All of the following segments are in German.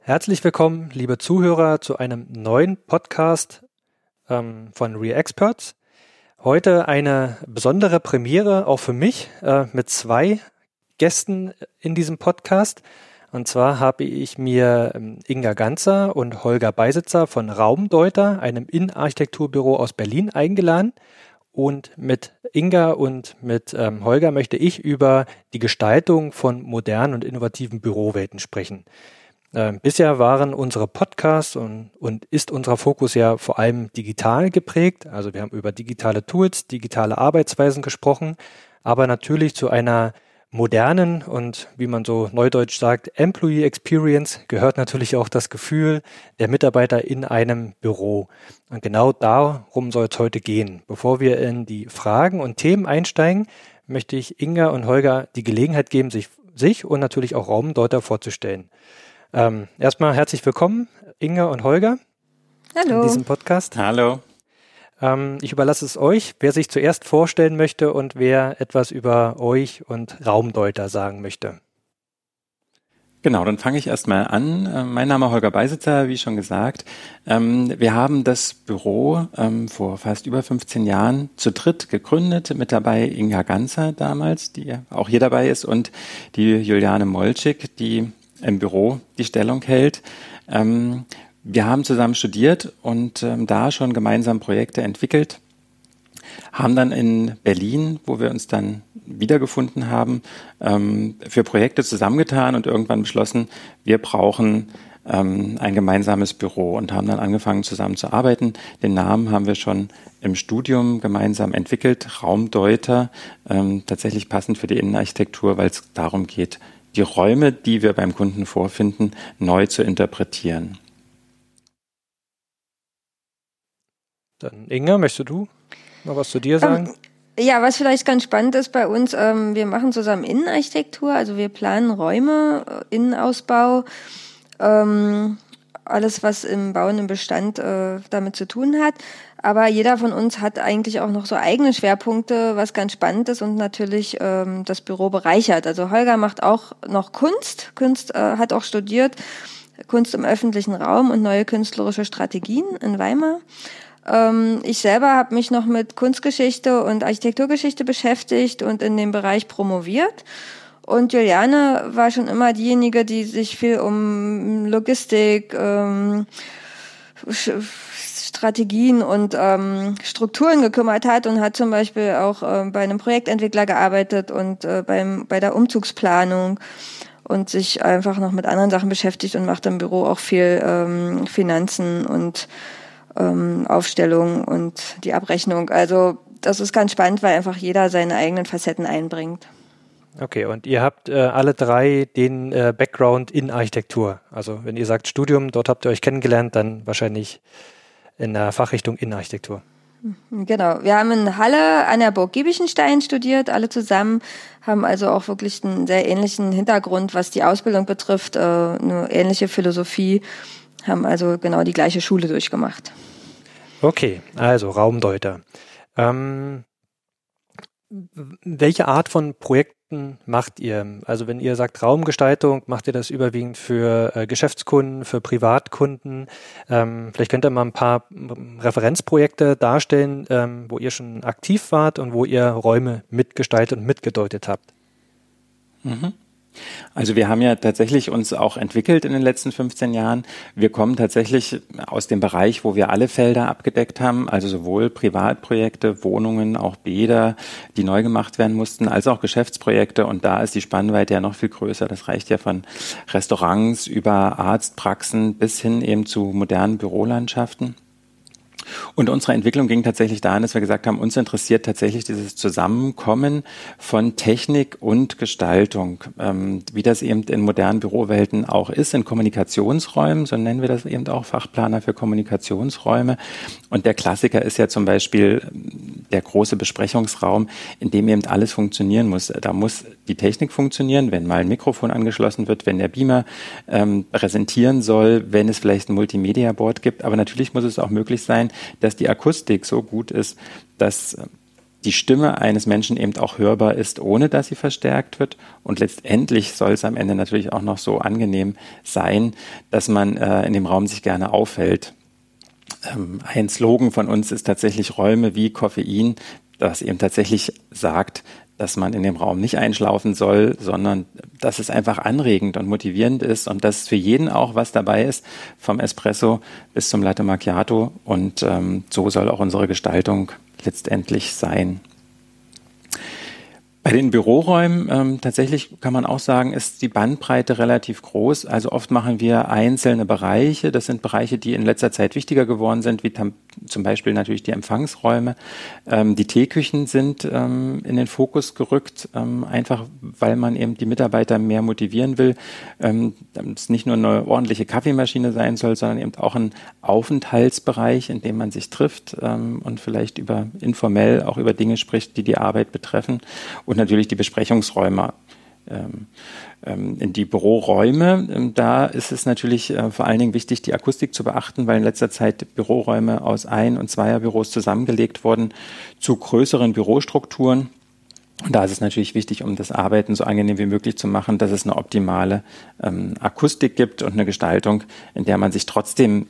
Herzlich willkommen, liebe Zuhörer, zu einem neuen Podcast ähm, von ReExperts. Heute eine besondere Premiere auch für mich äh, mit zwei Gästen in diesem Podcast. Und zwar habe ich mir ähm, Inga Ganzer und Holger Beisitzer von Raumdeuter, einem Innenarchitekturbüro aus Berlin, eingeladen. Und mit Inga und mit ähm, Holger möchte ich über die Gestaltung von modernen und innovativen Bürowelten sprechen. Ähm, bisher waren unsere Podcasts und, und ist unser Fokus ja vor allem digital geprägt. Also wir haben über digitale Tools, digitale Arbeitsweisen gesprochen, aber natürlich zu einer modernen und wie man so neudeutsch sagt, Employee Experience gehört natürlich auch das Gefühl der Mitarbeiter in einem Büro. Und genau darum soll es heute gehen. Bevor wir in die Fragen und Themen einsteigen, möchte ich Inga und Holger die Gelegenheit geben, sich, sich und natürlich auch Raumdeuter vorzustellen. Ähm, erstmal herzlich willkommen, Inga und Holger. Hallo. In diesem Podcast. Hallo. Ähm, ich überlasse es euch, wer sich zuerst vorstellen möchte und wer etwas über euch und Raumdeuter sagen möchte. Genau, dann fange ich erstmal an. Äh, mein Name ist Holger Beisitzer, wie schon gesagt. Ähm, wir haben das Büro ähm, vor fast über 15 Jahren zu dritt gegründet, mit dabei Inga Ganzer damals, die auch hier dabei ist, und die Juliane Molczyk, die im Büro die Stellung hält. Wir haben zusammen studiert und ähm, da schon gemeinsam Projekte entwickelt, haben dann in Berlin, wo wir uns dann wiedergefunden haben, ähm, für Projekte zusammengetan und irgendwann beschlossen, wir brauchen ähm, ein gemeinsames Büro und haben dann angefangen zusammen zu arbeiten. Den Namen haben wir schon im Studium gemeinsam entwickelt, Raumdeuter, ähm, tatsächlich passend für die Innenarchitektur, weil es darum geht, die Räume, die wir beim Kunden vorfinden, neu zu interpretieren. Dann Inga, möchtest du noch was zu dir sagen? Ähm, ja, was vielleicht ganz spannend ist bei uns, ähm, wir machen zusammen Innenarchitektur, also wir planen Räume, äh, Innenausbau, ähm, alles, was im bauenden Bestand äh, damit zu tun hat. Aber jeder von uns hat eigentlich auch noch so eigene Schwerpunkte, was ganz spannend ist und natürlich ähm, das Büro bereichert. Also Holger macht auch noch Kunst. Kunst äh, hat auch studiert, Kunst im öffentlichen Raum und neue künstlerische Strategien in Weimar. Ähm, ich selber habe mich noch mit Kunstgeschichte und Architekturgeschichte beschäftigt und in dem Bereich promoviert. Und Juliane war schon immer diejenige, die sich viel um Logistik, ähm, Strategien und ähm, Strukturen gekümmert hat und hat zum Beispiel auch äh, bei einem Projektentwickler gearbeitet und äh, beim, bei der Umzugsplanung und sich einfach noch mit anderen Sachen beschäftigt und macht im Büro auch viel ähm, Finanzen und ähm, Aufstellung und die Abrechnung. Also das ist ganz spannend, weil einfach jeder seine eigenen Facetten einbringt. Okay, und ihr habt äh, alle drei den äh, Background in Architektur. Also wenn ihr sagt Studium, dort habt ihr euch kennengelernt, dann wahrscheinlich in der Fachrichtung Innenarchitektur. Genau. Wir haben in Halle an der Burg Giebichenstein studiert, alle zusammen, haben also auch wirklich einen sehr ähnlichen Hintergrund, was die Ausbildung betrifft, äh, eine ähnliche Philosophie, haben also genau die gleiche Schule durchgemacht. Okay, also Raumdeuter. Ähm, welche Art von Projekten macht ihr? Also wenn ihr sagt Raumgestaltung, macht ihr das überwiegend für äh, Geschäftskunden, für Privatkunden? Ähm, vielleicht könnt ihr mal ein paar Referenzprojekte darstellen, ähm, wo ihr schon aktiv wart und wo ihr Räume mitgestaltet und mitgedeutet habt. Mhm. Also wir haben ja tatsächlich uns auch entwickelt in den letzten 15 Jahren. Wir kommen tatsächlich aus dem Bereich, wo wir alle Felder abgedeckt haben, also sowohl Privatprojekte, Wohnungen, auch Bäder, die neu gemacht werden mussten, als auch Geschäftsprojekte. Und da ist die Spannweite ja noch viel größer. Das reicht ja von Restaurants über Arztpraxen bis hin eben zu modernen Bürolandschaften. Und unsere Entwicklung ging tatsächlich dahin, dass wir gesagt haben, uns interessiert tatsächlich dieses Zusammenkommen von Technik und Gestaltung, ähm, wie das eben in modernen Bürowelten auch ist, in Kommunikationsräumen, so nennen wir das eben auch Fachplaner für Kommunikationsräume. Und der Klassiker ist ja zum Beispiel ähm, der große Besprechungsraum, in dem eben alles funktionieren muss. Da muss die Technik funktionieren, wenn mal ein Mikrofon angeschlossen wird, wenn der Beamer ähm, präsentieren soll, wenn es vielleicht ein Multimedia-Board gibt. Aber natürlich muss es auch möglich sein, dass die Akustik so gut ist, dass die Stimme eines Menschen eben auch hörbar ist, ohne dass sie verstärkt wird. Und letztendlich soll es am Ende natürlich auch noch so angenehm sein, dass man äh, in dem Raum sich gerne aufhält. Ähm, ein Slogan von uns ist tatsächlich Räume wie Koffein, das eben tatsächlich sagt, dass man in dem Raum nicht einschlafen soll, sondern dass es einfach anregend und motivierend ist und dass für jeden auch was dabei ist, vom Espresso bis zum Latte Macchiato. Und ähm, so soll auch unsere Gestaltung letztendlich sein. Bei den Büroräumen ähm, tatsächlich kann man auch sagen, ist die Bandbreite relativ groß. Also oft machen wir einzelne Bereiche. Das sind Bereiche, die in letzter Zeit wichtiger geworden sind, wie zum Beispiel natürlich die Empfangsräume. Ähm, die Teeküchen sind ähm, in den Fokus gerückt, ähm, einfach weil man eben die Mitarbeiter mehr motivieren will. Ähm, es nicht nur eine ordentliche Kaffeemaschine sein soll, sondern eben auch ein Aufenthaltsbereich, in dem man sich trifft ähm, und vielleicht über informell auch über Dinge spricht, die die Arbeit betreffen. Und natürlich die Besprechungsräume. Ähm, ähm, in die Büroräume, ähm, da ist es natürlich äh, vor allen Dingen wichtig, die Akustik zu beachten, weil in letzter Zeit Büroräume aus Ein- und Zweierbüros zusammengelegt wurden zu größeren Bürostrukturen. Und da ist es natürlich wichtig, um das Arbeiten so angenehm wie möglich zu machen, dass es eine optimale ähm, Akustik gibt und eine Gestaltung, in der man sich trotzdem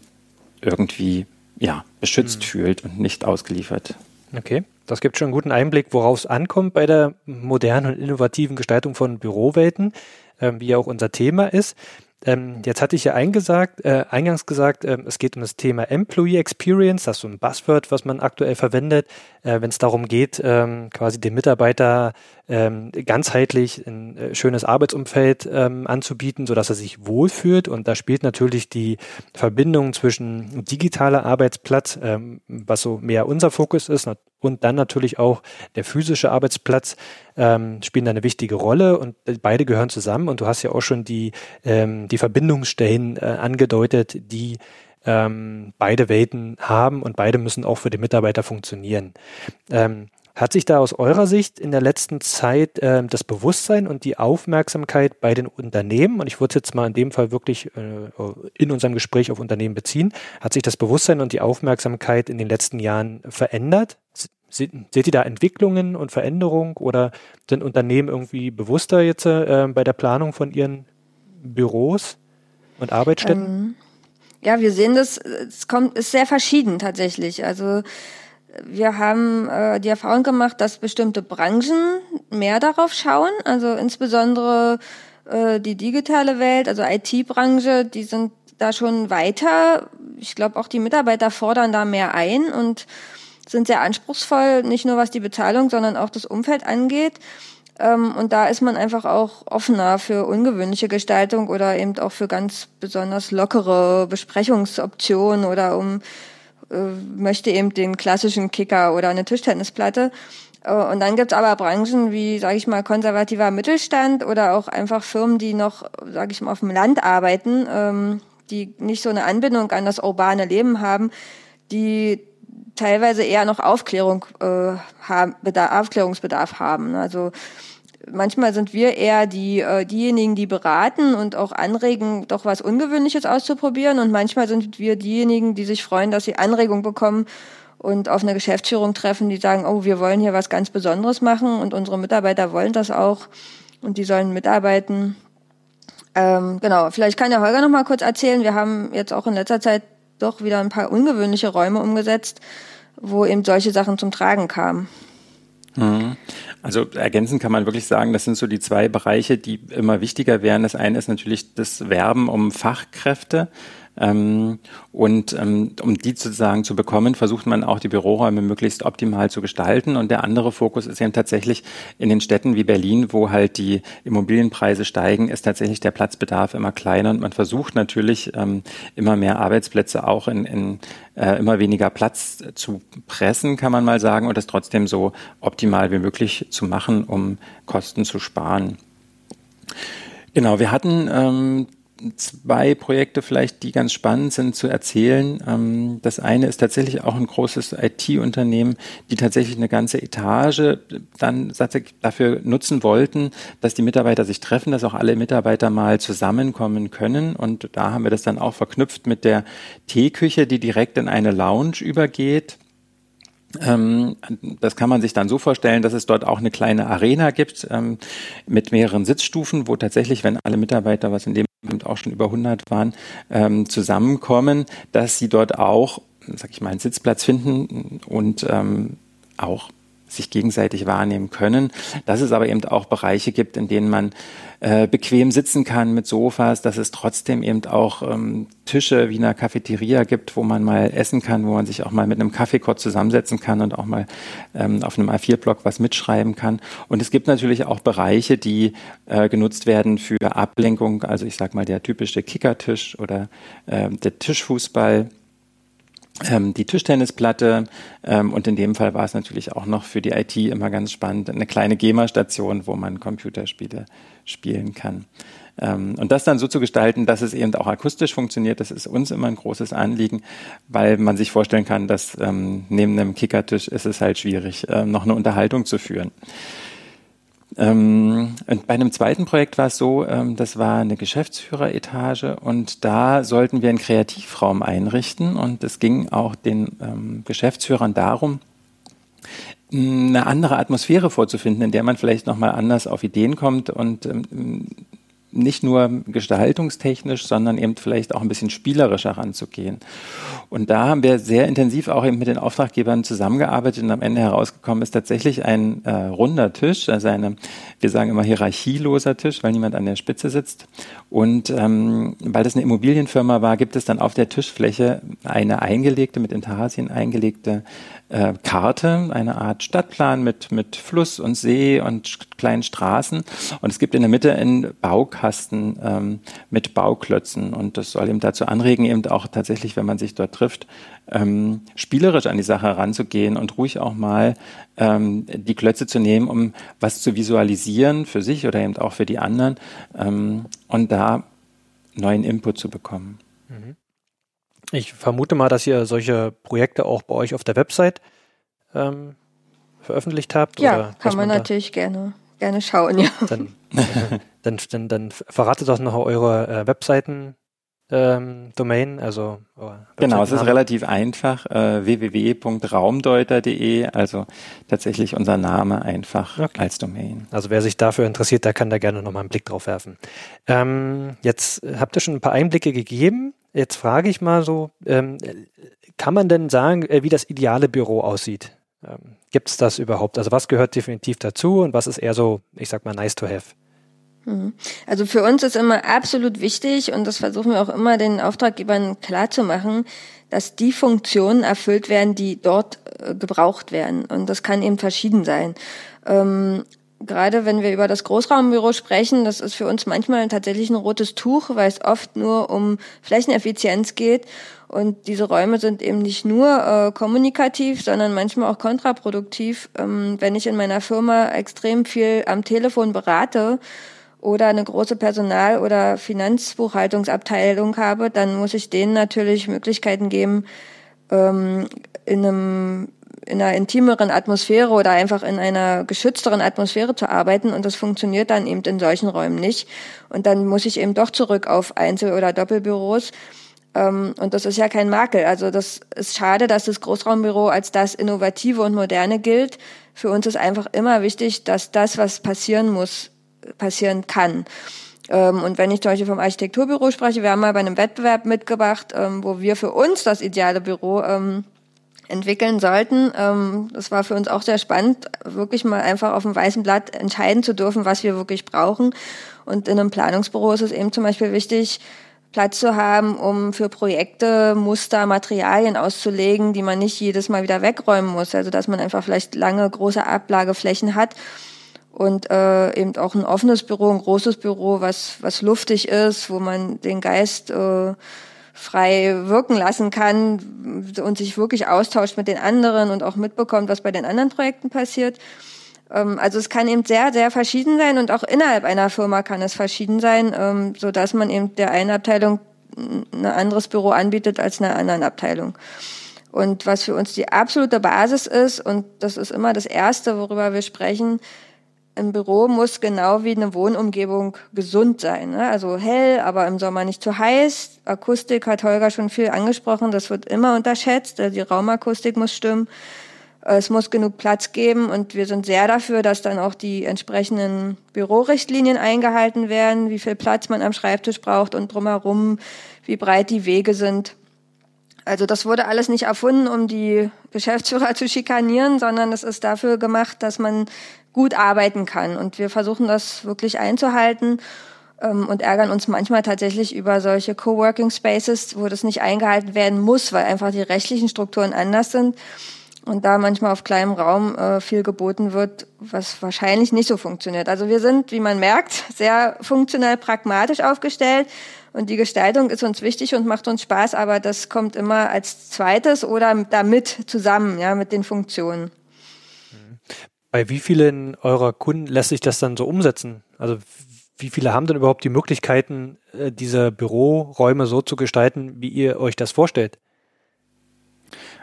irgendwie ja, beschützt mhm. fühlt und nicht ausgeliefert. Okay. Das gibt schon einen guten Einblick, worauf es ankommt bei der modernen und innovativen Gestaltung von Bürowelten, ähm, wie ja auch unser Thema ist. Ähm, jetzt hatte ich ja eingesagt, äh, eingangs gesagt, äh, es geht um das Thema Employee Experience, das ist so ein Buzzword, was man aktuell verwendet, äh, wenn es darum geht, ähm, quasi den Mitarbeiter ähm, ganzheitlich ein äh, schönes Arbeitsumfeld ähm, anzubieten, sodass er sich wohlfühlt. Und da spielt natürlich die Verbindung zwischen digitaler Arbeitsplatz, ähm, was so mehr unser Fokus ist, und dann natürlich auch der physische Arbeitsplatz ähm, spielen da eine wichtige Rolle und beide gehören zusammen. Und du hast ja auch schon die, ähm, die Verbindungsstellen äh, angedeutet, die ähm, beide Welten haben und beide müssen auch für den Mitarbeiter funktionieren. Ähm, hat sich da aus eurer Sicht in der letzten Zeit äh, das Bewusstsein und die Aufmerksamkeit bei den Unternehmen, und ich würde jetzt mal in dem Fall wirklich äh, in unserem Gespräch auf Unternehmen beziehen, hat sich das Bewusstsein und die Aufmerksamkeit in den letzten Jahren verändert? Seht, ihr da Entwicklungen und Veränderungen oder sind Unternehmen irgendwie bewusster jetzt äh, bei der Planung von ihren Büros und Arbeitsstätten? Ähm, ja, wir sehen das, es kommt, ist sehr verschieden tatsächlich. Also wir haben äh, die Erfahrung gemacht, dass bestimmte Branchen mehr darauf schauen, also insbesondere äh, die digitale Welt, also IT-Branche, die sind da schon weiter. Ich glaube, auch die Mitarbeiter fordern da mehr ein und sind sehr anspruchsvoll, nicht nur was die Bezahlung, sondern auch das Umfeld angeht. Ähm, und da ist man einfach auch offener für ungewöhnliche Gestaltung oder eben auch für ganz besonders lockere Besprechungsoptionen oder um äh, möchte eben den klassischen Kicker oder eine Tischtennisplatte. Äh, und dann gibt's aber Branchen wie, sage ich mal, konservativer Mittelstand oder auch einfach Firmen, die noch, sage ich mal, auf dem Land arbeiten, ähm, die nicht so eine Anbindung an das urbane Leben haben, die teilweise eher noch Aufklärung äh, haben, Bedarf, Aufklärungsbedarf haben. Also manchmal sind wir eher die äh, diejenigen, die beraten und auch anregen, doch was Ungewöhnliches auszuprobieren. Und manchmal sind wir diejenigen, die sich freuen, dass sie Anregung bekommen und auf eine Geschäftsführung treffen, die sagen, oh, wir wollen hier was ganz Besonderes machen und unsere Mitarbeiter wollen das auch und die sollen mitarbeiten. Ähm, genau, vielleicht kann der Holger noch mal kurz erzählen. Wir haben jetzt auch in letzter Zeit doch wieder ein paar ungewöhnliche Räume umgesetzt, wo eben solche Sachen zum Tragen kamen. Mhm. Also ergänzend kann man wirklich sagen, das sind so die zwei Bereiche, die immer wichtiger werden. Das eine ist natürlich das Werben um Fachkräfte. Ähm, und ähm, um die sozusagen zu bekommen, versucht man auch die Büroräume möglichst optimal zu gestalten. Und der andere Fokus ist eben tatsächlich in den Städten wie Berlin, wo halt die Immobilienpreise steigen, ist tatsächlich der Platzbedarf immer kleiner und man versucht natürlich ähm, immer mehr Arbeitsplätze auch in, in äh, immer weniger Platz zu pressen, kann man mal sagen, und das trotzdem so optimal wie möglich zu machen, um Kosten zu sparen. Genau, wir hatten ähm, zwei Projekte vielleicht, die ganz spannend sind zu erzählen. Ähm, das eine ist tatsächlich auch ein großes IT-Unternehmen, die tatsächlich eine ganze Etage dann dafür nutzen wollten, dass die Mitarbeiter sich treffen, dass auch alle Mitarbeiter mal zusammenkommen können. Und da haben wir das dann auch verknüpft mit der Teeküche, die direkt in eine Lounge übergeht. Ähm, das kann man sich dann so vorstellen, dass es dort auch eine kleine Arena gibt ähm, mit mehreren Sitzstufen, wo tatsächlich, wenn alle Mitarbeiter, was in dem Moment auch schon über 100 waren, ähm, zusammenkommen, dass sie dort auch, sag ich mal, einen Sitzplatz finden und auch sich gegenseitig wahrnehmen können. Dass es aber eben auch Bereiche gibt, in denen man äh, bequem sitzen kann mit Sofas, dass es trotzdem eben auch ähm, Tische wie in einer Cafeteria gibt, wo man mal essen kann, wo man sich auch mal mit einem Kaffee kurz zusammensetzen kann und auch mal ähm, auf einem A4-Block was mitschreiben kann. Und es gibt natürlich auch Bereiche, die äh, genutzt werden für Ablenkung, also ich sag mal der typische Kickertisch oder äh, der Tischfußball ähm, die Tischtennisplatte ähm, und in dem Fall war es natürlich auch noch für die IT immer ganz spannend, eine kleine GEMA-Station, wo man Computerspiele spielen kann. Ähm, und das dann so zu gestalten, dass es eben auch akustisch funktioniert, das ist uns immer ein großes Anliegen, weil man sich vorstellen kann, dass ähm, neben einem Kickertisch ist es halt schwierig, äh, noch eine Unterhaltung zu führen. Ähm, und bei einem zweiten Projekt war es so, ähm, das war eine Geschäftsführeretage und da sollten wir einen Kreativraum einrichten und es ging auch den ähm, Geschäftsführern darum, eine andere Atmosphäre vorzufinden, in der man vielleicht nochmal anders auf Ideen kommt und ähm, nicht nur gestaltungstechnisch, sondern eben vielleicht auch ein bisschen spielerischer ranzugehen. Und da haben wir sehr intensiv auch eben mit den Auftraggebern zusammengearbeitet und am Ende herausgekommen ist tatsächlich ein äh, runder Tisch, also eine, wir sagen immer hierarchieloser Tisch, weil niemand an der Spitze sitzt. Und ähm, weil das eine Immobilienfirma war, gibt es dann auf der Tischfläche eine eingelegte, mit Intarsien eingelegte äh, Karte, eine Art Stadtplan mit, mit Fluss und See und kleinen Straßen. Und es gibt in der Mitte einen Baukasten ähm, mit Bauklötzen. Und das soll eben dazu anregen, eben auch tatsächlich, wenn man sich dort trifft, ähm, spielerisch an die Sache heranzugehen und ruhig auch mal ähm, die Klötze zu nehmen, um was zu visualisieren für sich oder eben auch für die anderen ähm, und da neuen Input zu bekommen. Mhm. Ich vermute mal, dass ihr solche Projekte auch bei euch auf der Website ähm, veröffentlicht habt. Ja, kann man, man natürlich gerne, gerne schauen, ja. Dann, dann, dann, dann verratet doch noch eure äh, Webseiten. Ähm, Domain, also genau, es ist relativ einfach äh, www.raumdeuter.de, also tatsächlich unser Name einfach okay. als Domain. Also wer sich dafür interessiert, der kann da gerne nochmal einen Blick drauf werfen. Ähm, jetzt habt ihr schon ein paar Einblicke gegeben Jetzt frage ich mal so, ähm, kann man denn sagen, äh, wie das ideale Büro aussieht? Ähm, Gibt es das überhaupt? Also was gehört definitiv dazu und was ist eher so, ich sag mal, nice to have? Mhm. Also für uns ist immer absolut wichtig und das versuchen wir auch immer den Auftraggebern klarzumachen, dass die Funktionen erfüllt werden, die dort äh, gebraucht werden. Und das kann eben verschieden sein. Ähm, gerade wenn wir über das Großraumbüro sprechen, das ist für uns manchmal tatsächlich ein rotes Tuch, weil es oft nur um Flächeneffizienz geht. Und diese Räume sind eben nicht nur äh, kommunikativ, sondern manchmal auch kontraproduktiv. Ähm, wenn ich in meiner Firma extrem viel am Telefon berate oder eine große Personal- oder Finanzbuchhaltungsabteilung habe, dann muss ich denen natürlich Möglichkeiten geben, ähm, in einem in einer intimeren Atmosphäre oder einfach in einer geschützteren Atmosphäre zu arbeiten und das funktioniert dann eben in solchen Räumen nicht. Und dann muss ich eben doch zurück auf Einzel- oder Doppelbüros. Ähm, und das ist ja kein Makel. Also das ist schade, dass das Großraumbüro als das Innovative und Moderne gilt. Für uns ist einfach immer wichtig, dass das, was passieren muss, passieren kann. Ähm, und wenn ich zum Beispiel vom Architekturbüro spreche, wir haben mal bei einem Wettbewerb mitgebracht, ähm, wo wir für uns das ideale Büro entwickeln sollten. Ähm, das war für uns auch sehr spannend, wirklich mal einfach auf dem weißen Blatt entscheiden zu dürfen, was wir wirklich brauchen. Und in einem Planungsbüro ist es eben zum Beispiel wichtig, Platz zu haben, um für Projekte Muster, Materialien auszulegen, die man nicht jedes Mal wieder wegräumen muss. Also dass man einfach vielleicht lange große Ablageflächen hat und äh, eben auch ein offenes Büro, ein großes Büro, was was luftig ist, wo man den Geist äh, frei wirken lassen kann und sich wirklich austauscht mit den anderen und auch mitbekommt, was bei den anderen Projekten passiert. Ähm, also es kann eben sehr, sehr verschieden sein und auch innerhalb einer Firma kann es verschieden sein, ähm, so dass man eben der einen Abteilung ein anderes Büro anbietet als einer anderen Abteilung. Und was für uns die absolute Basis ist, und das ist immer das Erste, worüber wir sprechen, ein Büro muss genau wie eine Wohnumgebung gesund sein. Ne? Also hell, aber im Sommer nicht zu heiß. Akustik hat Holger schon viel angesprochen, das wird immer unterschätzt. Also die Raumakustik muss stimmen. Es muss genug Platz geben und wir sind sehr dafür, dass dann auch die entsprechenden Bürorichtlinien eingehalten werden, wie viel Platz man am Schreibtisch braucht und drumherum, wie breit die Wege sind. Also das wurde alles nicht erfunden, um die Geschäftsführer zu schikanieren, sondern es ist dafür gemacht, dass man gut arbeiten kann. Und wir versuchen das wirklich einzuhalten ähm, und ärgern uns manchmal tatsächlich über solche Coworking Spaces, wo das nicht eingehalten werden muss, weil einfach die rechtlichen Strukturen anders sind und da manchmal auf kleinem Raum äh, viel geboten wird, was wahrscheinlich nicht so funktioniert. Also wir sind, wie man merkt, sehr funktional pragmatisch aufgestellt und die Gestaltung ist uns wichtig und macht uns Spaß, aber das kommt immer als zweites oder damit zusammen, ja, mit den Funktionen. Bei wie vielen eurer Kunden lässt sich das dann so umsetzen? Also wie viele haben denn überhaupt die Möglichkeiten, äh, diese Büroräume so zu gestalten, wie ihr euch das vorstellt?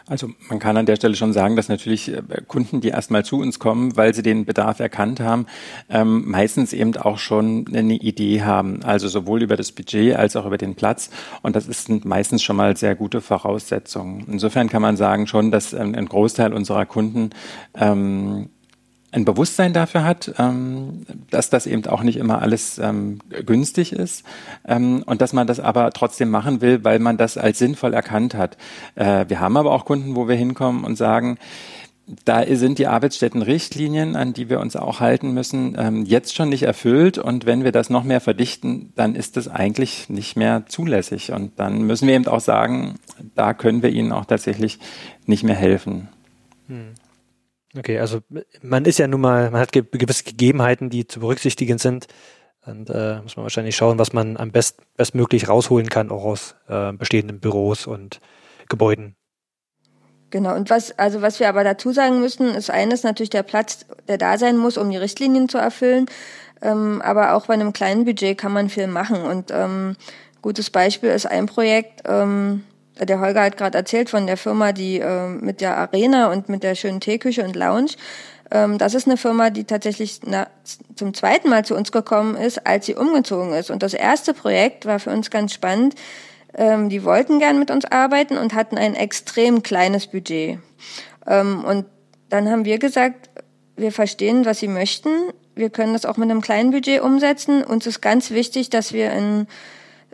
Also man kann an der Stelle schon sagen, dass natürlich äh, Kunden, die erstmal zu uns kommen, weil sie den Bedarf erkannt haben, ähm, meistens eben auch schon eine Idee haben. Also sowohl über das Budget als auch über den Platz. Und das ist meistens schon mal sehr gute Voraussetzungen. Insofern kann man sagen schon, dass ähm, ein Großteil unserer Kunden ähm, ein Bewusstsein dafür hat, ähm, dass das eben auch nicht immer alles ähm, günstig ist ähm, und dass man das aber trotzdem machen will, weil man das als sinnvoll erkannt hat. Äh, wir haben aber auch Kunden, wo wir hinkommen und sagen, da sind die Arbeitsstättenrichtlinien, an die wir uns auch halten müssen, jetzt schon nicht erfüllt. Und wenn wir das noch mehr verdichten, dann ist das eigentlich nicht mehr zulässig. Und dann müssen wir eben auch sagen, da können wir ihnen auch tatsächlich nicht mehr helfen. Hm. Okay, also man ist ja nun mal, man hat ge gewisse Gegebenheiten, die zu berücksichtigen sind. Und äh, muss man wahrscheinlich schauen, was man am best, bestmöglich rausholen kann, auch aus äh, bestehenden Büros und Gebäuden. Genau, und was, also was wir aber dazu sagen müssen, ist eines natürlich der Platz, der da sein muss, um die Richtlinien zu erfüllen. Ähm, aber auch bei einem kleinen Budget kann man viel machen. Und ähm, gutes Beispiel ist ein Projekt, ähm, der Holger hat gerade erzählt von der Firma, die äh, mit der Arena und mit der schönen Teeküche und Lounge. Ähm, das ist eine Firma, die tatsächlich na, zum zweiten Mal zu uns gekommen ist, als sie umgezogen ist. Und das erste Projekt war für uns ganz spannend. Ähm, die wollten gern mit uns arbeiten und hatten ein extrem kleines Budget. Ähm, und dann haben wir gesagt, wir verstehen, was sie möchten. Wir können das auch mit einem kleinen Budget umsetzen. Uns ist ganz wichtig, dass wir in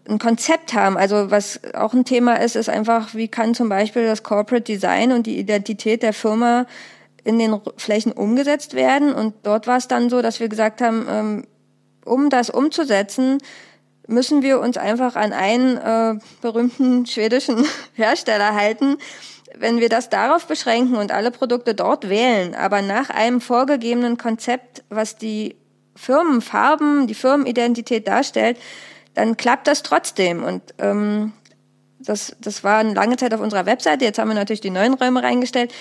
ein Konzept haben. Also was auch ein Thema ist, ist einfach, wie kann zum Beispiel das Corporate Design und die Identität der Firma in den Flächen umgesetzt werden. Und dort war es dann so, dass wir gesagt haben, ähm, um das umzusetzen, müssen wir uns einfach an einen äh, berühmten schwedischen Hersteller halten. Wenn wir das darauf beschränken und alle Produkte dort wählen, aber nach einem vorgegebenen Konzept, was die Firmenfarben, die Firmenidentität darstellt, dann klappt das trotzdem. Und ähm, das, das war eine lange Zeit auf unserer Webseite. Jetzt haben wir natürlich die neuen Räume reingestellt.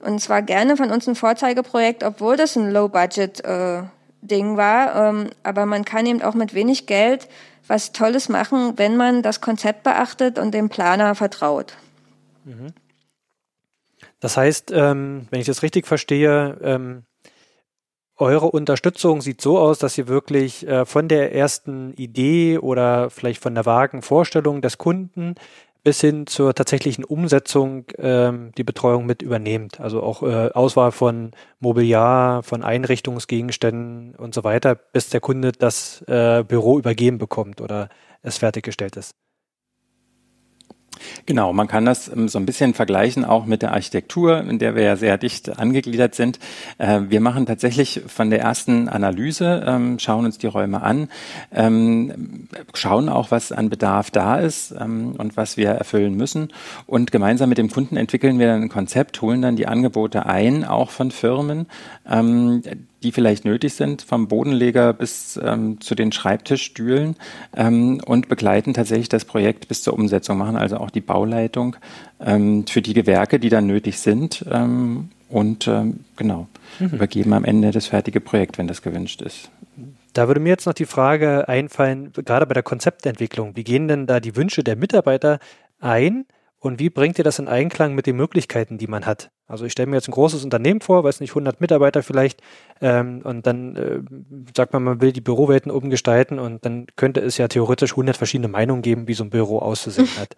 Und es war gerne von uns ein Vorzeigeprojekt, obwohl das ein Low-Budget-Ding äh, war. Ähm, aber man kann eben auch mit wenig Geld was Tolles machen, wenn man das Konzept beachtet und dem Planer vertraut. Mhm. Das heißt, ähm, wenn ich das richtig verstehe, ähm, eure Unterstützung sieht so aus, dass ihr wirklich äh, von der ersten Idee oder vielleicht von der vagen Vorstellung des Kunden bis hin zur tatsächlichen Umsetzung ähm, die Betreuung mit übernehmt. Also auch äh, Auswahl von Mobiliar, von Einrichtungsgegenständen und so weiter, bis der Kunde das äh, Büro übergeben bekommt oder es fertiggestellt ist. Genau, man kann das ähm, so ein bisschen vergleichen auch mit der Architektur, in der wir ja sehr dicht angegliedert sind. Äh, wir machen tatsächlich von der ersten Analyse, ähm, schauen uns die Räume an, ähm, schauen auch, was an Bedarf da ist und was wir erfüllen müssen. Und gemeinsam mit dem Kunden entwickeln wir dann ein Konzept, holen dann die Angebote ein, auch von Firmen die vielleicht nötig sind, vom Bodenleger bis ähm, zu den Schreibtischstühlen ähm, und begleiten tatsächlich das Projekt bis zur Umsetzung, machen also auch die Bauleitung ähm, für die Gewerke, die dann nötig sind. Ähm, und ähm, genau, mhm. übergeben am Ende das fertige Projekt, wenn das gewünscht ist. Da würde mir jetzt noch die Frage einfallen, gerade bei der Konzeptentwicklung, wie gehen denn da die Wünsche der Mitarbeiter ein und wie bringt ihr das in Einklang mit den Möglichkeiten, die man hat? Also ich stelle mir jetzt ein großes Unternehmen vor, weiß nicht, 100 Mitarbeiter vielleicht, ähm, und dann äh, sagt man, man will die Bürowelten umgestalten und dann könnte es ja theoretisch 100 verschiedene Meinungen geben, wie so ein Büro auszusehen hat.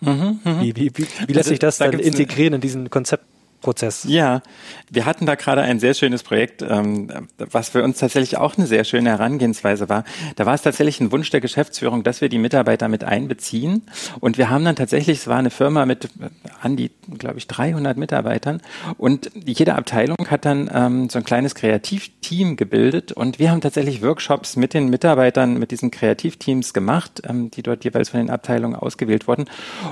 Mhm, mh. wie, wie, wie, wie, lässt sich das da dann integrieren in diesen Konzept? Prozess. Ja, wir hatten da gerade ein sehr schönes Projekt, ähm, was für uns tatsächlich auch eine sehr schöne Herangehensweise war. Da war es tatsächlich ein Wunsch der Geschäftsführung, dass wir die Mitarbeiter mit einbeziehen. Und wir haben dann tatsächlich, es war eine Firma mit an die, glaube ich, 300 Mitarbeitern. Und jede Abteilung hat dann ähm, so ein kleines Kreativteam gebildet. Und wir haben tatsächlich Workshops mit den Mitarbeitern, mit diesen Kreativteams gemacht, ähm, die dort jeweils von den Abteilungen ausgewählt wurden.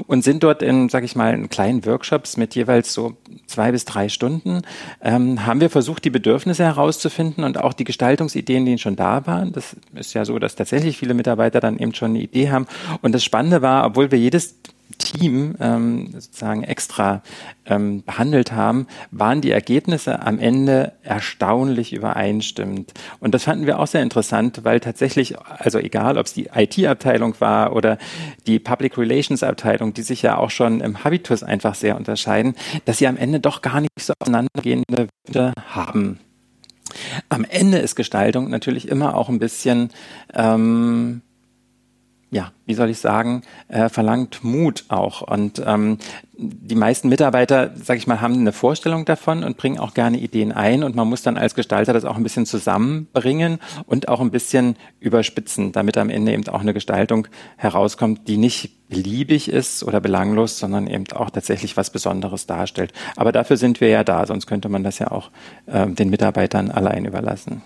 Und sind dort in, sage ich mal, in kleinen Workshops mit jeweils so zwei zwei bis drei Stunden, ähm, haben wir versucht, die Bedürfnisse herauszufinden und auch die Gestaltungsideen, die schon da waren. Das ist ja so, dass tatsächlich viele Mitarbeiter dann eben schon eine Idee haben. Und das Spannende war, obwohl wir jedes Team ähm, sozusagen extra ähm, behandelt haben, waren die Ergebnisse am Ende erstaunlich übereinstimmend. Und das fanden wir auch sehr interessant, weil tatsächlich, also egal, ob es die IT-Abteilung war oder die Public Relations-Abteilung, die sich ja auch schon im Habitus einfach sehr unterscheiden, dass sie am Ende doch gar nicht so auseinandergehende Wünsche haben. Am Ende ist Gestaltung natürlich immer auch ein bisschen ähm, ja, wie soll ich sagen, äh, verlangt Mut auch. Und ähm, die meisten Mitarbeiter, sage ich mal, haben eine Vorstellung davon und bringen auch gerne Ideen ein. Und man muss dann als Gestalter das auch ein bisschen zusammenbringen und auch ein bisschen überspitzen, damit am Ende eben auch eine Gestaltung herauskommt, die nicht beliebig ist oder belanglos, sondern eben auch tatsächlich was Besonderes darstellt. Aber dafür sind wir ja da, sonst könnte man das ja auch äh, den Mitarbeitern allein überlassen.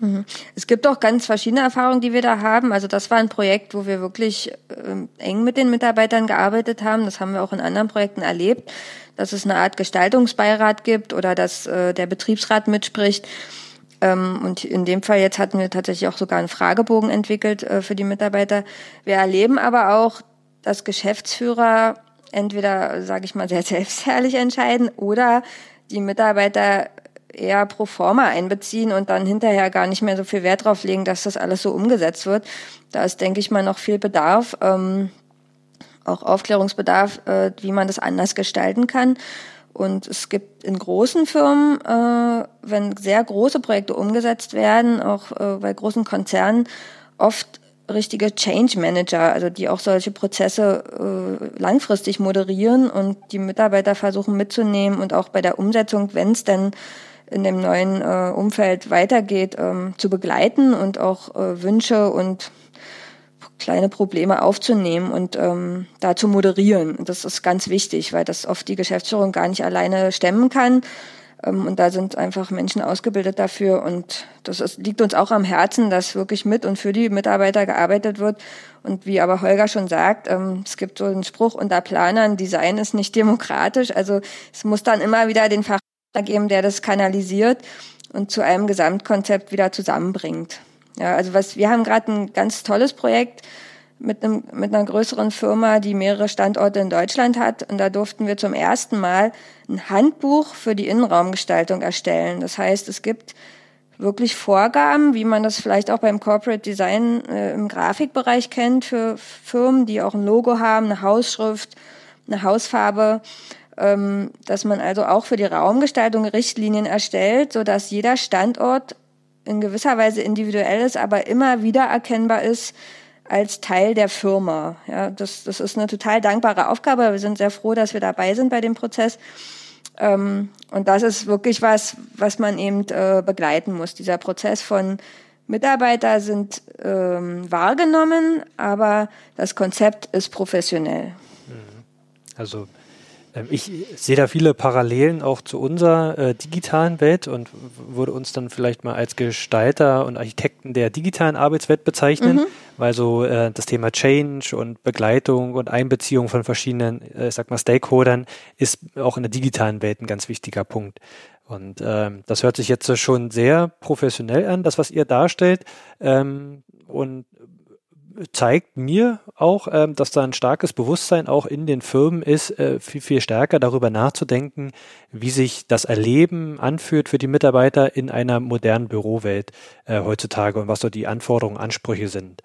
Mhm. Es gibt auch ganz verschiedene Erfahrungen, die wir da haben. Also das war ein Projekt, wo wir wirklich äh, eng mit den Mitarbeitern gearbeitet haben. Das haben wir auch in anderen Projekten erlebt, dass es eine Art Gestaltungsbeirat gibt oder dass äh, der Betriebsrat mitspricht. Ähm, und in dem Fall jetzt hatten wir tatsächlich auch sogar einen Fragebogen entwickelt äh, für die Mitarbeiter. Wir erleben aber auch, dass Geschäftsführer entweder, sage ich mal, sehr selbstherrlich entscheiden oder die Mitarbeiter eher pro forma einbeziehen und dann hinterher gar nicht mehr so viel Wert drauf legen, dass das alles so umgesetzt wird. Da ist, denke ich mal, noch viel Bedarf, ähm, auch Aufklärungsbedarf, äh, wie man das anders gestalten kann. Und es gibt in großen Firmen, äh, wenn sehr große Projekte umgesetzt werden, auch äh, bei großen Konzernen, oft richtige Change Manager, also die auch solche Prozesse äh, langfristig moderieren und die Mitarbeiter versuchen mitzunehmen und auch bei der Umsetzung, wenn es denn in dem neuen äh, Umfeld weitergeht, ähm, zu begleiten und auch äh, Wünsche und kleine Probleme aufzunehmen und ähm, da zu moderieren. Das ist ganz wichtig, weil das oft die Geschäftsführung gar nicht alleine stemmen kann. Ähm, und da sind einfach Menschen ausgebildet dafür. Und das ist, liegt uns auch am Herzen, dass wirklich mit und für die Mitarbeiter gearbeitet wird. Und wie aber Holger schon sagt, ähm, es gibt so einen Spruch unter Planern, Design ist nicht demokratisch. Also es muss dann immer wieder den Fach geben, der das kanalisiert und zu einem Gesamtkonzept wieder zusammenbringt. Ja, also was wir haben gerade ein ganz tolles Projekt mit einem mit einer größeren Firma, die mehrere Standorte in Deutschland hat und da durften wir zum ersten Mal ein Handbuch für die Innenraumgestaltung erstellen. Das heißt, es gibt wirklich Vorgaben, wie man das vielleicht auch beim Corporate Design äh, im Grafikbereich kennt für Firmen, die auch ein Logo haben, eine Hausschrift, eine Hausfarbe dass man also auch für die Raumgestaltung Richtlinien erstellt, so dass jeder Standort in gewisser Weise individuell ist, aber immer wieder erkennbar ist als Teil der Firma. Ja, das, das ist eine total dankbare Aufgabe. Wir sind sehr froh, dass wir dabei sind bei dem Prozess. Ähm, und das ist wirklich was, was man eben äh, begleiten muss. Dieser Prozess von Mitarbeiter sind ähm, wahrgenommen, aber das Konzept ist professionell. Mhm. Also ähm, ich sehe da viele Parallelen auch zu unserer äh, digitalen Welt und würde uns dann vielleicht mal als Gestalter und Architekten der digitalen Arbeitswelt bezeichnen, mhm. weil so äh, das Thema Change und Begleitung und Einbeziehung von verschiedenen, äh, ich sag mal, Stakeholdern ist auch in der digitalen Welt ein ganz wichtiger Punkt. Und ähm, das hört sich jetzt schon sehr professionell an, das, was ihr darstellt. Ähm, und zeigt mir auch, ähm, dass da ein starkes Bewusstsein auch in den Firmen ist, äh, viel, viel stärker darüber nachzudenken, wie sich das Erleben anfühlt für die Mitarbeiter in einer modernen Bürowelt äh, heutzutage und was so die Anforderungen, Ansprüche sind.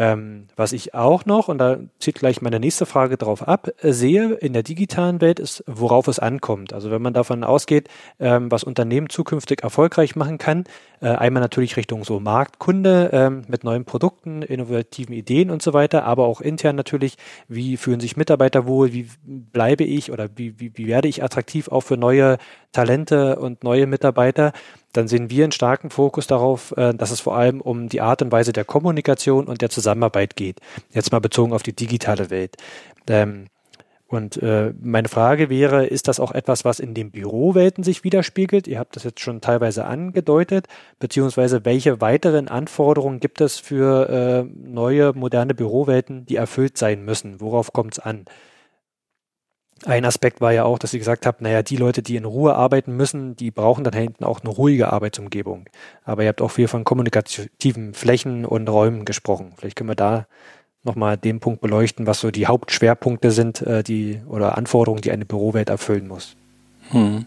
Ähm, was ich auch noch, und da zieht gleich meine nächste Frage drauf ab, äh, sehe in der digitalen Welt ist, worauf es ankommt. Also wenn man davon ausgeht, ähm, was Unternehmen zukünftig erfolgreich machen kann, äh, einmal natürlich Richtung so Marktkunde ähm, mit neuen Produkten, innovativen Ideen und so weiter, aber auch intern natürlich, wie fühlen sich Mitarbeiter wohl, wie bleibe ich oder wie, wie, wie werde ich attraktiv auch für neue Talente und neue Mitarbeiter dann sehen wir einen starken Fokus darauf, äh, dass es vor allem um die Art und Weise der Kommunikation und der Zusammenarbeit geht. Jetzt mal bezogen auf die digitale Welt. Ähm, und äh, meine Frage wäre, ist das auch etwas, was in den Bürowelten sich widerspiegelt? Ihr habt das jetzt schon teilweise angedeutet, beziehungsweise welche weiteren Anforderungen gibt es für äh, neue, moderne Bürowelten, die erfüllt sein müssen? Worauf kommt es an? Ein Aspekt war ja auch, dass sie gesagt haben, naja, die Leute, die in Ruhe arbeiten müssen, die brauchen dann hinten auch eine ruhige Arbeitsumgebung. Aber ihr habt auch viel von kommunikativen Flächen und Räumen gesprochen. Vielleicht können wir da nochmal den Punkt beleuchten, was so die Hauptschwerpunkte sind, äh, die oder Anforderungen, die eine Bürowelt erfüllen muss. Hm.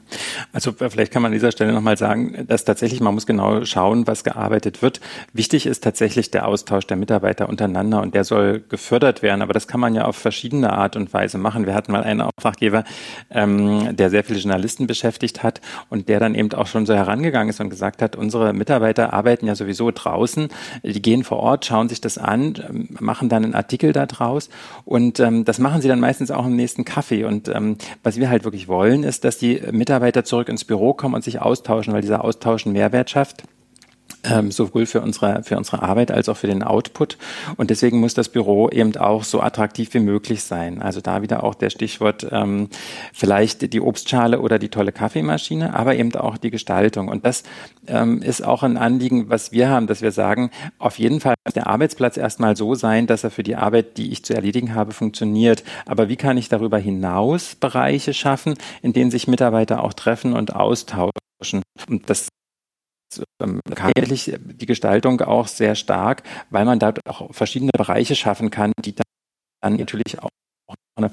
Also äh, vielleicht kann man an dieser Stelle nochmal sagen, dass tatsächlich man muss genau schauen, was gearbeitet wird. Wichtig ist tatsächlich der Austausch der Mitarbeiter untereinander und der soll gefördert werden. Aber das kann man ja auf verschiedene Art und Weise machen. Wir hatten mal einen Auftraggeber, ähm, der sehr viele Journalisten beschäftigt hat und der dann eben auch schon so herangegangen ist und gesagt hat, unsere Mitarbeiter arbeiten ja sowieso draußen, die gehen vor Ort, schauen sich das an, ähm, machen dann einen Artikel da draus und ähm, das machen sie dann meistens auch im nächsten Kaffee. Und ähm, was wir halt wirklich wollen, ist, dass die Mitarbeiter zurück ins Büro kommen und sich austauschen, weil dieser Austausch einen Mehrwert schafft ähm, sowohl für unsere, für unsere Arbeit als auch für den Output. Und deswegen muss das Büro eben auch so attraktiv wie möglich sein. Also da wieder auch der Stichwort ähm, vielleicht die Obstschale oder die tolle Kaffeemaschine, aber eben auch die Gestaltung. Und das ähm, ist auch ein Anliegen, was wir haben, dass wir sagen, auf jeden Fall muss der Arbeitsplatz erstmal so sein, dass er für die Arbeit, die ich zu erledigen habe, funktioniert. Aber wie kann ich darüber hinaus Bereiche schaffen, in denen sich Mitarbeiter auch treffen und austauschen? Und das ähm, tatsächlich die Gestaltung auch sehr stark, weil man da auch verschiedene Bereiche schaffen kann, die dann natürlich auch eine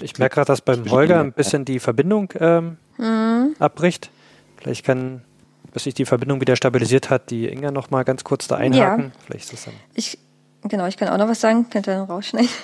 Ich merke gerade, dass beim Holger ein bisschen die Verbindung ähm, mhm. abbricht. Vielleicht kann, bis sich die Verbindung wieder stabilisiert hat, die Inga noch mal ganz kurz da einhaken. Ja. Vielleicht ist das dann. Ich, genau, ich kann auch noch was sagen, könnt ihr rausschneiden.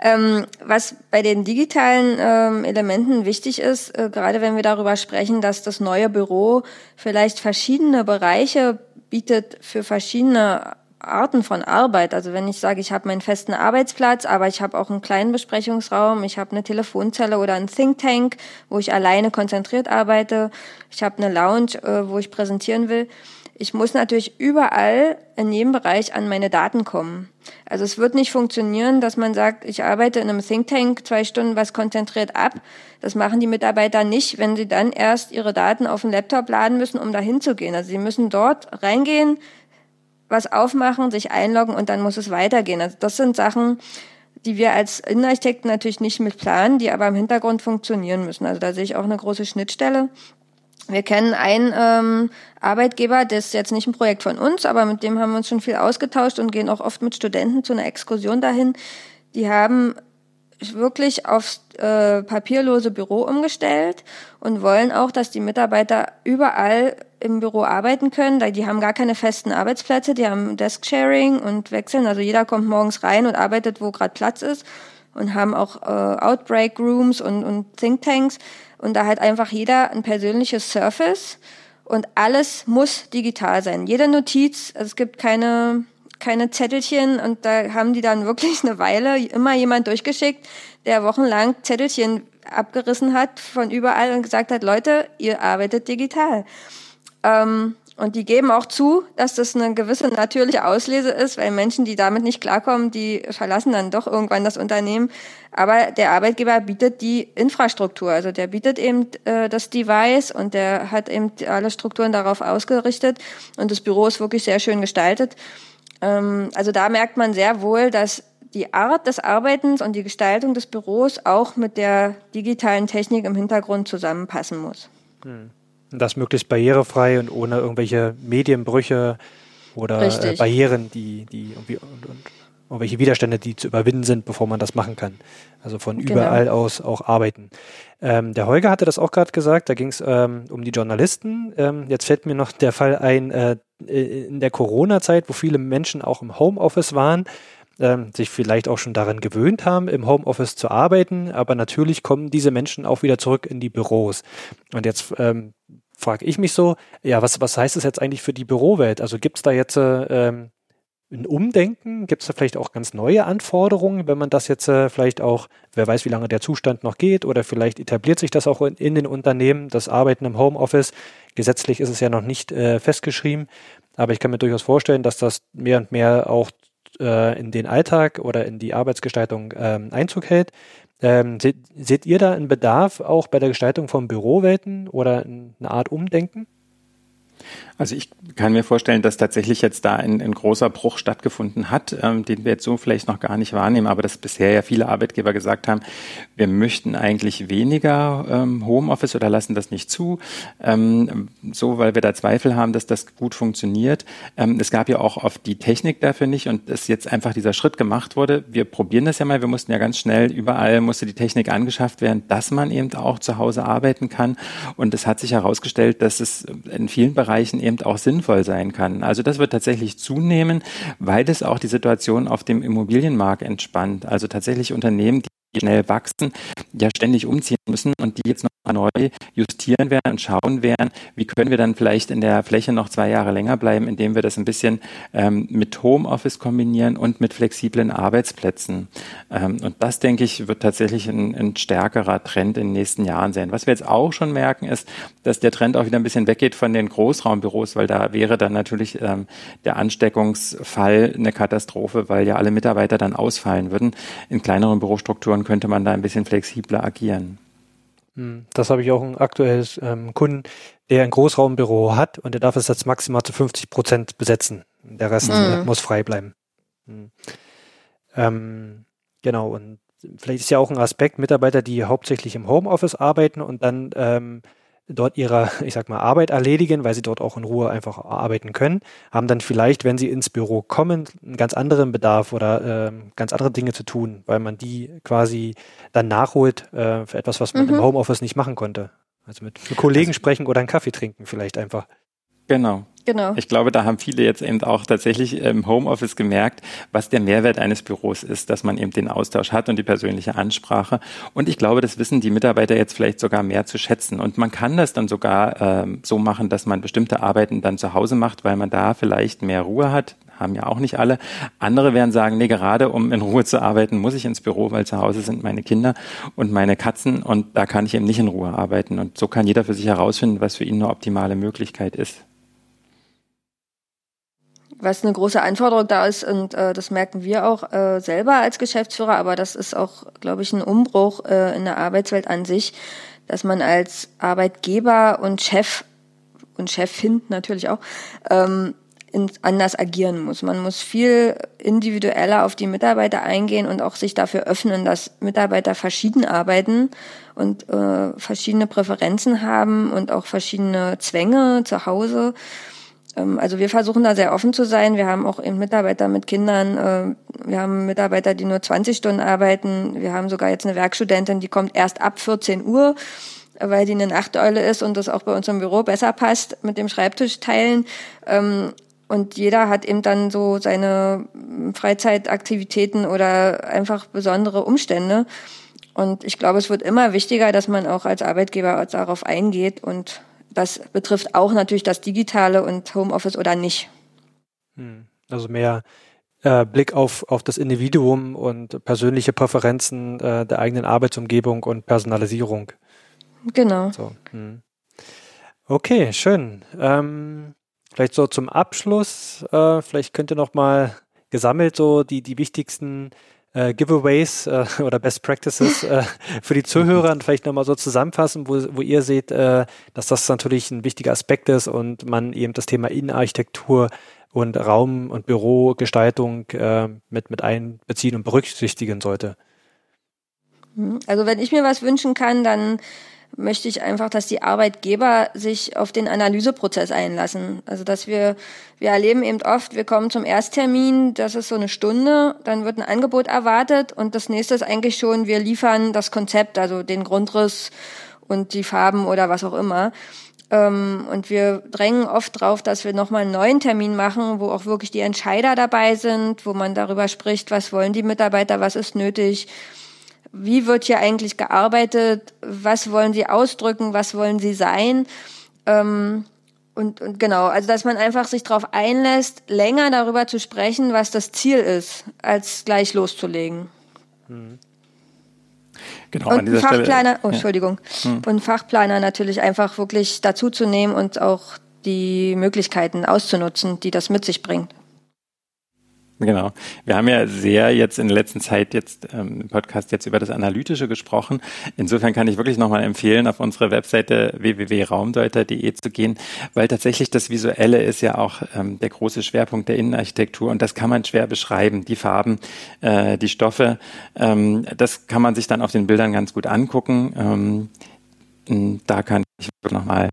Ähm, was bei den digitalen ähm, Elementen wichtig ist, äh, gerade wenn wir darüber sprechen, dass das neue Büro vielleicht verschiedene Bereiche bietet für verschiedene Arten von Arbeit. Also wenn ich sage, ich habe meinen festen Arbeitsplatz, aber ich habe auch einen kleinen Besprechungsraum, ich habe eine Telefonzelle oder einen Think Tank, wo ich alleine konzentriert arbeite, ich habe eine Lounge, äh, wo ich präsentieren will ich muss natürlich überall in jedem Bereich an meine Daten kommen. Also es wird nicht funktionieren, dass man sagt, ich arbeite in einem Think Tank zwei Stunden was konzentriert ab. Das machen die Mitarbeiter nicht, wenn sie dann erst ihre Daten auf den Laptop laden müssen, um dahin zu gehen. Also sie müssen dort reingehen, was aufmachen, sich einloggen und dann muss es weitergehen. Also das sind Sachen, die wir als Innenarchitekten natürlich nicht mit planen, die aber im Hintergrund funktionieren müssen. Also da sehe ich auch eine große Schnittstelle. Wir kennen einen ähm, Arbeitgeber, das ist jetzt nicht ein Projekt von uns, aber mit dem haben wir uns schon viel ausgetauscht und gehen auch oft mit Studenten zu einer Exkursion dahin. Die haben wirklich aufs äh, papierlose Büro umgestellt und wollen auch, dass die Mitarbeiter überall im Büro arbeiten können. Die haben gar keine festen Arbeitsplätze, die haben Desk-Sharing und wechseln. Also jeder kommt morgens rein und arbeitet, wo gerade Platz ist und haben auch äh, Outbreak-Rooms und, und Thinktanks und da hat einfach jeder ein persönliches Surface und alles muss digital sein. Jede Notiz, also es gibt keine, keine Zettelchen und da haben die dann wirklich eine Weile immer jemand durchgeschickt, der wochenlang Zettelchen abgerissen hat von überall und gesagt hat, Leute, ihr arbeitet digital. Ähm, und die geben auch zu, dass das eine gewisse natürliche Auslese ist, weil Menschen, die damit nicht klarkommen, die verlassen dann doch irgendwann das Unternehmen. Aber der Arbeitgeber bietet die Infrastruktur, also der bietet eben äh, das Device und der hat eben alle Strukturen darauf ausgerichtet und das Büro ist wirklich sehr schön gestaltet. Ähm, also da merkt man sehr wohl, dass die Art des Arbeitens und die Gestaltung des Büros auch mit der digitalen Technik im Hintergrund zusammenpassen muss. Hm. Das möglichst barrierefrei und ohne irgendwelche Medienbrüche oder äh, Barrieren, die, die irgendwie und, und irgendwelche Widerstände, die zu überwinden sind, bevor man das machen kann. Also von genau. überall aus auch arbeiten. Ähm, der Holger hatte das auch gerade gesagt, da ging es ähm, um die Journalisten. Ähm, jetzt fällt mir noch der Fall ein, äh, in der Corona-Zeit, wo viele Menschen auch im Homeoffice waren, ähm, sich vielleicht auch schon daran gewöhnt haben, im Homeoffice zu arbeiten, aber natürlich kommen diese Menschen auch wieder zurück in die Büros. Und jetzt ähm, frage ich mich so, ja, was, was heißt das jetzt eigentlich für die Bürowelt? Also gibt es da jetzt äh, ähm, ein Umdenken? Gibt es da vielleicht auch ganz neue Anforderungen, wenn man das jetzt äh, vielleicht auch, wer weiß, wie lange der Zustand noch geht, oder vielleicht etabliert sich das auch in, in den Unternehmen, das Arbeiten im Homeoffice. Gesetzlich ist es ja noch nicht äh, festgeschrieben, aber ich kann mir durchaus vorstellen, dass das mehr und mehr auch äh, in den Alltag oder in die Arbeitsgestaltung ähm, Einzug hält. Ähm, seht, seht ihr da einen Bedarf auch bei der Gestaltung von Bürowelten oder eine Art Umdenken? Also ich kann mir vorstellen, dass tatsächlich jetzt da ein, ein großer Bruch stattgefunden hat, ähm, den wir jetzt so vielleicht noch gar nicht wahrnehmen, aber dass bisher ja viele Arbeitgeber gesagt haben, wir möchten eigentlich weniger ähm, Homeoffice oder lassen das nicht zu, ähm, so weil wir da Zweifel haben, dass das gut funktioniert. Ähm, es gab ja auch oft die Technik dafür nicht und dass jetzt einfach dieser Schritt gemacht wurde. Wir probieren das ja mal, wir mussten ja ganz schnell, überall musste die Technik angeschafft werden, dass man eben auch zu Hause arbeiten kann und es hat sich herausgestellt, dass es in vielen Bereichen eben auch sinnvoll sein kann. Also das wird tatsächlich zunehmen, weil es auch die Situation auf dem Immobilienmarkt entspannt. Also tatsächlich Unternehmen, die schnell wachsen, ja ständig umziehen müssen und die jetzt noch neu justieren werden und schauen werden, wie können wir dann vielleicht in der Fläche noch zwei Jahre länger bleiben, indem wir das ein bisschen ähm, mit Homeoffice kombinieren und mit flexiblen Arbeitsplätzen. Ähm, und das, denke ich, wird tatsächlich ein, ein, stärkerer Trend in den nächsten Jahren sein. Was wir jetzt auch schon merken, ist, dass der Trend auch wieder ein bisschen weggeht von den Großraumbüros, weil da wäre dann natürlich ähm, der Ansteckungsfall eine Katastrophe, weil ja alle Mitarbeiter dann ausfallen würden. In kleineren Bürostrukturen könnte man da ein bisschen flexibler agieren. Hm, das habe ich auch ein aktuelles ähm, Kunden, der ein Großraumbüro hat und der darf es jetzt maximal zu 50 Prozent besetzen. Der Rest mhm. muss frei bleiben. Mhm. Ähm, genau, und vielleicht ist ja auch ein Aspekt, Mitarbeiter, die hauptsächlich im Homeoffice arbeiten und dann ähm, dort ihre, ich sag mal, Arbeit erledigen, weil sie dort auch in Ruhe einfach arbeiten können, haben dann vielleicht, wenn sie ins Büro kommen, einen ganz anderen Bedarf oder äh, ganz andere Dinge zu tun, weil man die quasi dann nachholt äh, für etwas, was man mhm. im Homeoffice nicht machen konnte. Also mit, Kollegen also, sprechen oder einen Kaffee trinken vielleicht einfach. Genau. Genau. Ich glaube, da haben viele jetzt eben auch tatsächlich im Homeoffice gemerkt, was der Mehrwert eines Büros ist, dass man eben den Austausch hat und die persönliche Ansprache. Und ich glaube, das wissen die Mitarbeiter jetzt vielleicht sogar mehr zu schätzen. Und man kann das dann sogar ähm, so machen, dass man bestimmte Arbeiten dann zu Hause macht, weil man da vielleicht mehr Ruhe hat. Haben ja auch nicht alle. Andere werden sagen, nee, gerade um in Ruhe zu arbeiten, muss ich ins Büro, weil zu Hause sind meine Kinder und meine Katzen und da kann ich eben nicht in Ruhe arbeiten. Und so kann jeder für sich herausfinden, was für ihn eine optimale Möglichkeit ist was eine große Anforderung da ist und äh, das merken wir auch äh, selber als Geschäftsführer, aber das ist auch, glaube ich, ein Umbruch äh, in der Arbeitswelt an sich, dass man als Arbeitgeber und Chef und Chefin natürlich auch ähm, in, anders agieren muss. Man muss viel individueller auf die Mitarbeiter eingehen und auch sich dafür öffnen, dass Mitarbeiter verschieden arbeiten und äh, verschiedene Präferenzen haben und auch verschiedene Zwänge zu Hause. Ähm, also wir versuchen da sehr offen zu sein. Wir haben auch eben Mitarbeiter mit Kindern. Äh, wir haben Mitarbeiter, die nur 20 Stunden arbeiten. Wir haben sogar jetzt eine Werkstudentin, die kommt erst ab 14 Uhr, weil die eine Nachteule ist und das auch bei uns im Büro besser passt mit dem Schreibtisch teilen. Ähm, und jeder hat eben dann so seine Freizeitaktivitäten oder einfach besondere Umstände. Und ich glaube, es wird immer wichtiger, dass man auch als Arbeitgeber darauf eingeht und das betrifft auch natürlich das Digitale und Homeoffice oder nicht. Hm. Also mehr äh, Blick auf, auf das Individuum und persönliche Präferenzen äh, der eigenen Arbeitsumgebung und Personalisierung. Genau. So, hm. Okay, schön. Ähm, vielleicht so zum Abschluss, äh, vielleicht könnt ihr noch mal gesammelt so die, die wichtigsten äh, Giveaways äh, oder Best Practices äh, für die Zuhörer und vielleicht nochmal so zusammenfassen, wo, wo ihr seht, äh, dass das natürlich ein wichtiger Aspekt ist und man eben das Thema Innenarchitektur und Raum- und Bürogestaltung äh, mit, mit einbeziehen und berücksichtigen sollte? Also wenn ich mir was wünschen kann, dann möchte ich einfach, dass die Arbeitgeber sich auf den Analyseprozess einlassen. Also dass wir, wir erleben eben oft, wir kommen zum Ersttermin, das ist so eine Stunde, dann wird ein Angebot erwartet und das nächste ist eigentlich schon, wir liefern das Konzept, also den Grundriss und die Farben oder was auch immer. Ähm, und wir drängen oft drauf, dass wir nochmal einen neuen Termin machen, wo auch wirklich die Entscheider dabei sind, wo man darüber spricht, was wollen die Mitarbeiter, was ist nötig, wie wird hier eigentlich gearbeitet, was wollen sie ausdrücken, was wollen sie sein. Ähm, und, und genau, also dass man einfach sich darauf einlässt, länger darüber zu sprechen, was das Ziel ist, als gleich loszulegen. Mhm. Genau, und an Fachplaner, Stelle, oh, Entschuldigung, ja. Hm. und Fachplaner natürlich einfach wirklich dazu zu nehmen und auch die Möglichkeiten auszunutzen, die das mit sich bringt. Genau. Wir haben ja sehr jetzt in der letzten Zeit jetzt ähm, im Podcast jetzt über das Analytische gesprochen. Insofern kann ich wirklich nochmal empfehlen, auf unsere Webseite www.raumdeuter.de zu gehen, weil tatsächlich das Visuelle ist ja auch ähm, der große Schwerpunkt der Innenarchitektur und das kann man schwer beschreiben. Die Farben, äh, die Stoffe, ähm, das kann man sich dann auf den Bildern ganz gut angucken. Ähm, da kann ich nochmal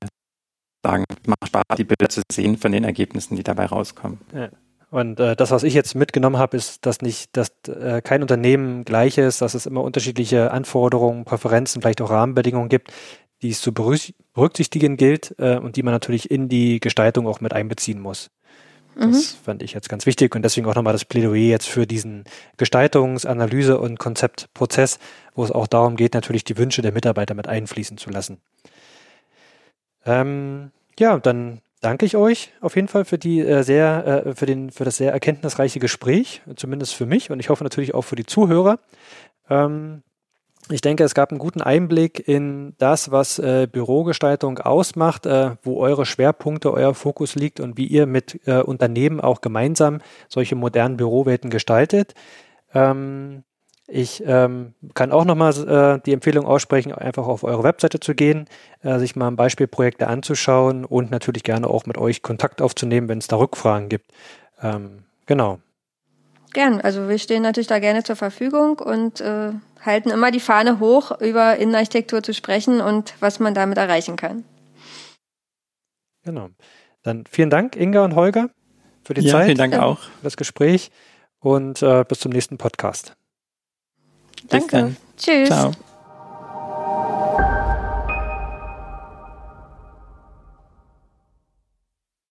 sagen, macht Spaß, die Bilder zu sehen von den Ergebnissen, die dabei rauskommen. Ja. Und äh, das, was ich jetzt mitgenommen habe, ist, dass nicht, dass äh, kein Unternehmen gleich ist, dass es immer unterschiedliche Anforderungen, Präferenzen, vielleicht auch Rahmenbedingungen gibt, die es zu berücksichtigen gilt äh, und die man natürlich in die Gestaltung auch mit einbeziehen muss. Das mhm. fand ich jetzt ganz wichtig und deswegen auch nochmal das Plädoyer jetzt für diesen Gestaltungs-, Analyse- und Konzeptprozess, wo es auch darum geht, natürlich die Wünsche der Mitarbeiter mit einfließen zu lassen. Ähm, ja, dann danke ich euch auf jeden Fall für die äh, sehr, äh, für den, für das sehr erkenntnisreiche Gespräch, zumindest für mich und ich hoffe natürlich auch für die Zuhörer. Ähm, ich denke, es gab einen guten Einblick in das, was äh, Bürogestaltung ausmacht, äh, wo eure Schwerpunkte, euer Fokus liegt und wie ihr mit äh, Unternehmen auch gemeinsam solche modernen Bürowelten gestaltet. Ähm, ich ähm, kann auch nochmal äh, die Empfehlung aussprechen, einfach auf eure Webseite zu gehen, äh, sich mal ein Beispielprojekte anzuschauen und natürlich gerne auch mit euch Kontakt aufzunehmen, wenn es da Rückfragen gibt. Ähm, genau. Gern. Also wir stehen natürlich da gerne zur Verfügung und äh, halten immer die Fahne hoch, über Innenarchitektur zu sprechen und was man damit erreichen kann. Genau. Dann vielen Dank, Inga und Holger, für die ja, Zeit. Vielen Dank auch. Für das Gespräch und äh, bis zum nächsten Podcast. Danke. Tschüss. Ciao.